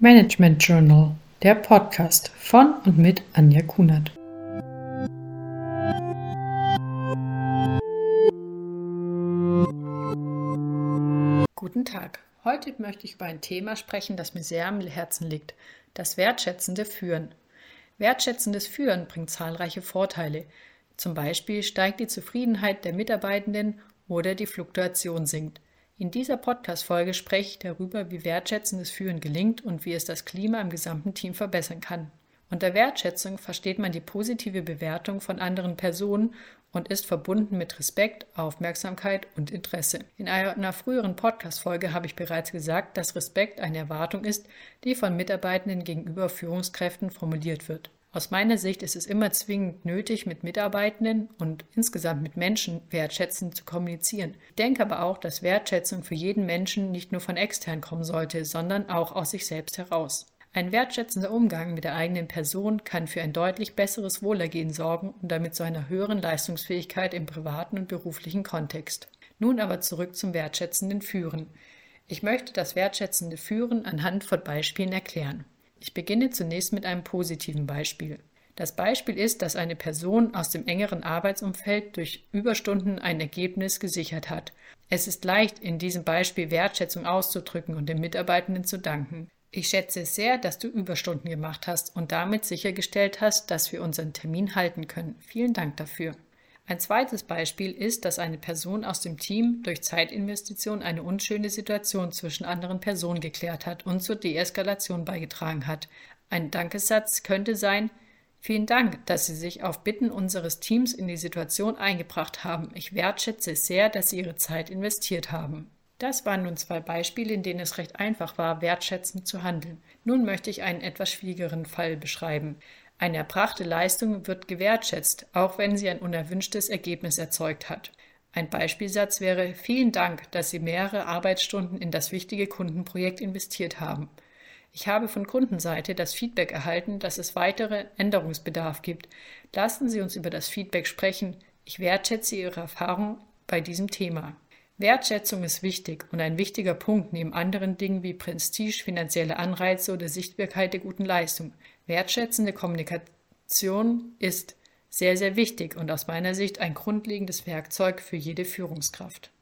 Management Journal, der Podcast von und mit Anja Kunert. Guten Tag. Heute möchte ich über ein Thema sprechen, das mir sehr am Herzen liegt: das wertschätzende Führen. Wertschätzendes Führen bringt zahlreiche Vorteile. Zum Beispiel steigt die Zufriedenheit der Mitarbeitenden oder die Fluktuation sinkt. In dieser Podcast-Folge spreche ich darüber, wie wertschätzendes Führen gelingt und wie es das Klima im gesamten Team verbessern kann. Unter Wertschätzung versteht man die positive Bewertung von anderen Personen und ist verbunden mit Respekt, Aufmerksamkeit und Interesse. In einer früheren Podcast-Folge habe ich bereits gesagt, dass Respekt eine Erwartung ist, die von Mitarbeitenden gegenüber Führungskräften formuliert wird. Aus meiner Sicht ist es immer zwingend nötig, mit Mitarbeitenden und insgesamt mit Menschen wertschätzend zu kommunizieren. Ich denke aber auch, dass Wertschätzung für jeden Menschen nicht nur von extern kommen sollte, sondern auch aus sich selbst heraus. Ein wertschätzender Umgang mit der eigenen Person kann für ein deutlich besseres Wohlergehen sorgen und damit zu einer höheren Leistungsfähigkeit im privaten und beruflichen Kontext. Nun aber zurück zum wertschätzenden Führen. Ich möchte das wertschätzende Führen anhand von Beispielen erklären. Ich beginne zunächst mit einem positiven Beispiel. Das Beispiel ist, dass eine Person aus dem engeren Arbeitsumfeld durch Überstunden ein Ergebnis gesichert hat. Es ist leicht, in diesem Beispiel Wertschätzung auszudrücken und den Mitarbeitenden zu danken. Ich schätze es sehr, dass du Überstunden gemacht hast und damit sichergestellt hast, dass wir unseren Termin halten können. Vielen Dank dafür. Ein zweites Beispiel ist, dass eine Person aus dem Team durch Zeitinvestition eine unschöne Situation zwischen anderen Personen geklärt hat und zur Deeskalation beigetragen hat. Ein Dankessatz könnte sein, Vielen Dank, dass Sie sich auf Bitten unseres Teams in die Situation eingebracht haben. Ich wertschätze sehr, dass Sie Ihre Zeit investiert haben. Das waren nun zwei Beispiele, in denen es recht einfach war, wertschätzend zu handeln. Nun möchte ich einen etwas schwierigeren Fall beschreiben. Eine erbrachte Leistung wird gewertschätzt, auch wenn sie ein unerwünschtes Ergebnis erzeugt hat. Ein Beispielsatz wäre Vielen Dank, dass Sie mehrere Arbeitsstunden in das wichtige Kundenprojekt investiert haben. Ich habe von Kundenseite das Feedback erhalten, dass es weitere Änderungsbedarf gibt. Lassen Sie uns über das Feedback sprechen. Ich wertschätze Ihre Erfahrung bei diesem Thema. Wertschätzung ist wichtig und ein wichtiger Punkt neben anderen Dingen wie Prestige, finanzielle Anreize oder Sichtbarkeit der guten Leistung. Wertschätzende Kommunikation ist sehr, sehr wichtig und aus meiner Sicht ein grundlegendes Werkzeug für jede Führungskraft.